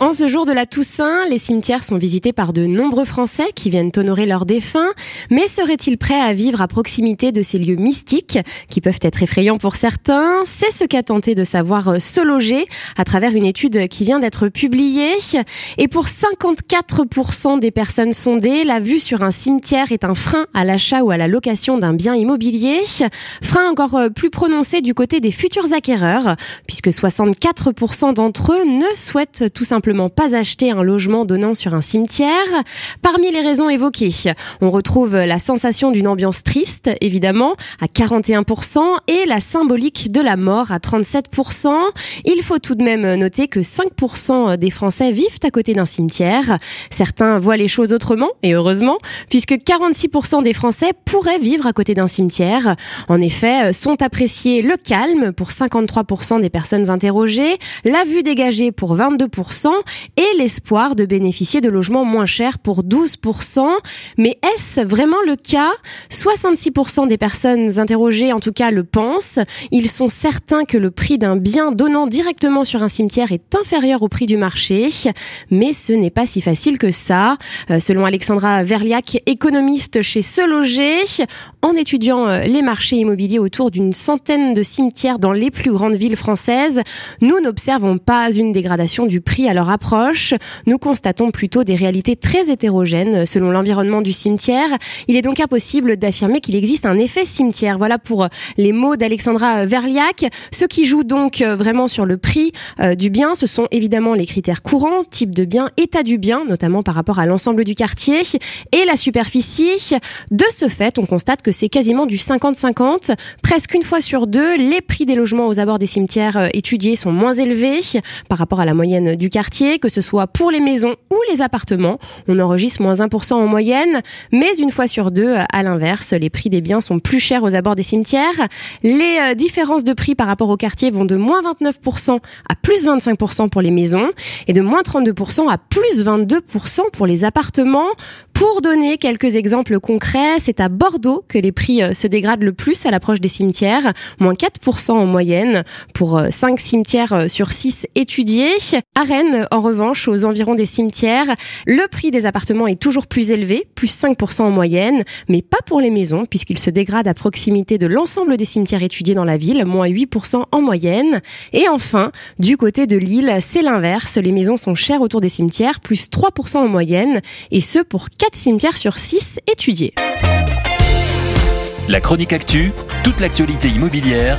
En ce jour de la Toussaint, les cimetières sont visités par de nombreux Français qui viennent honorer leurs défunts. Mais seraient-ils prêts à vivre à proximité de ces lieux mystiques qui peuvent être effrayants pour certains? C'est ce qu'a tenté de savoir euh, se loger à travers une étude qui vient d'être publiée. Et pour 54% des personnes sondées, la vue sur un cimetière est un frein à l'achat ou à la location d'un bien immobilier. Frein encore euh, plus prononcé du côté des futurs acquéreurs, puisque 64% d'entre eux ne souhaitent tout simplement pas acheter un logement donnant sur un cimetière. Parmi les raisons évoquées, on retrouve la sensation d'une ambiance triste, évidemment, à 41%, et la symbolique de la mort à 37%. Il faut tout de même noter que 5% des Français vivent à côté d'un cimetière. Certains voient les choses autrement, et heureusement, puisque 46% des Français pourraient vivre à côté d'un cimetière. En effet, sont appréciés le calme pour 53% des personnes interrogées, la vue dégagée pour 22%, et l'espoir de bénéficier de logements moins chers pour 12%. Mais est-ce vraiment le cas? 66% des personnes interrogées, en tout cas, le pensent. Ils sont certains que le prix d'un bien donnant directement sur un cimetière est inférieur au prix du marché. Mais ce n'est pas si facile que ça. Euh, selon Alexandra Verliac, économiste chez Se Loger, en étudiant euh, les marchés immobiliers autour d'une centaine de cimetières dans les plus grandes villes françaises, nous n'observons pas une dégradation du prix à approche. Nous constatons plutôt des réalités très hétérogènes selon l'environnement du cimetière. Il est donc impossible d'affirmer qu'il existe un effet cimetière. Voilà pour les mots d'Alexandra Verliac. Ce qui joue donc vraiment sur le prix euh, du bien, ce sont évidemment les critères courants, type de bien, état du bien, notamment par rapport à l'ensemble du quartier, et la superficie. De ce fait, on constate que c'est quasiment du 50-50. Presque une fois sur deux, les prix des logements aux abords des cimetières euh, étudiés sont moins élevés par rapport à la moyenne du quartier que ce soit pour les maisons ou les appartements. On enregistre moins 1% en moyenne, mais une fois sur deux, à l'inverse, les prix des biens sont plus chers aux abords des cimetières. Les euh, différences de prix par rapport au quartier vont de moins 29% à plus 25% pour les maisons et de moins 32% à plus 22% pour les appartements. Pour donner quelques exemples concrets, c'est à Bordeaux que les prix euh, se dégradent le plus à l'approche des cimetières, moins 4% en moyenne pour 5 euh, cimetières sur 6 étudiés. À Rennes, en revanche, aux environs des cimetières, le prix des appartements est toujours plus élevé, plus 5% en moyenne, mais pas pour les maisons, puisqu'il se dégrade à proximité de l'ensemble des cimetières étudiés dans la ville, moins 8% en moyenne. Et enfin, du côté de Lille, c'est l'inverse, les maisons sont chères autour des cimetières, plus 3% en moyenne, et ce pour 4 cimetières sur 6 étudiés. La chronique actu, toute l'actualité immobilière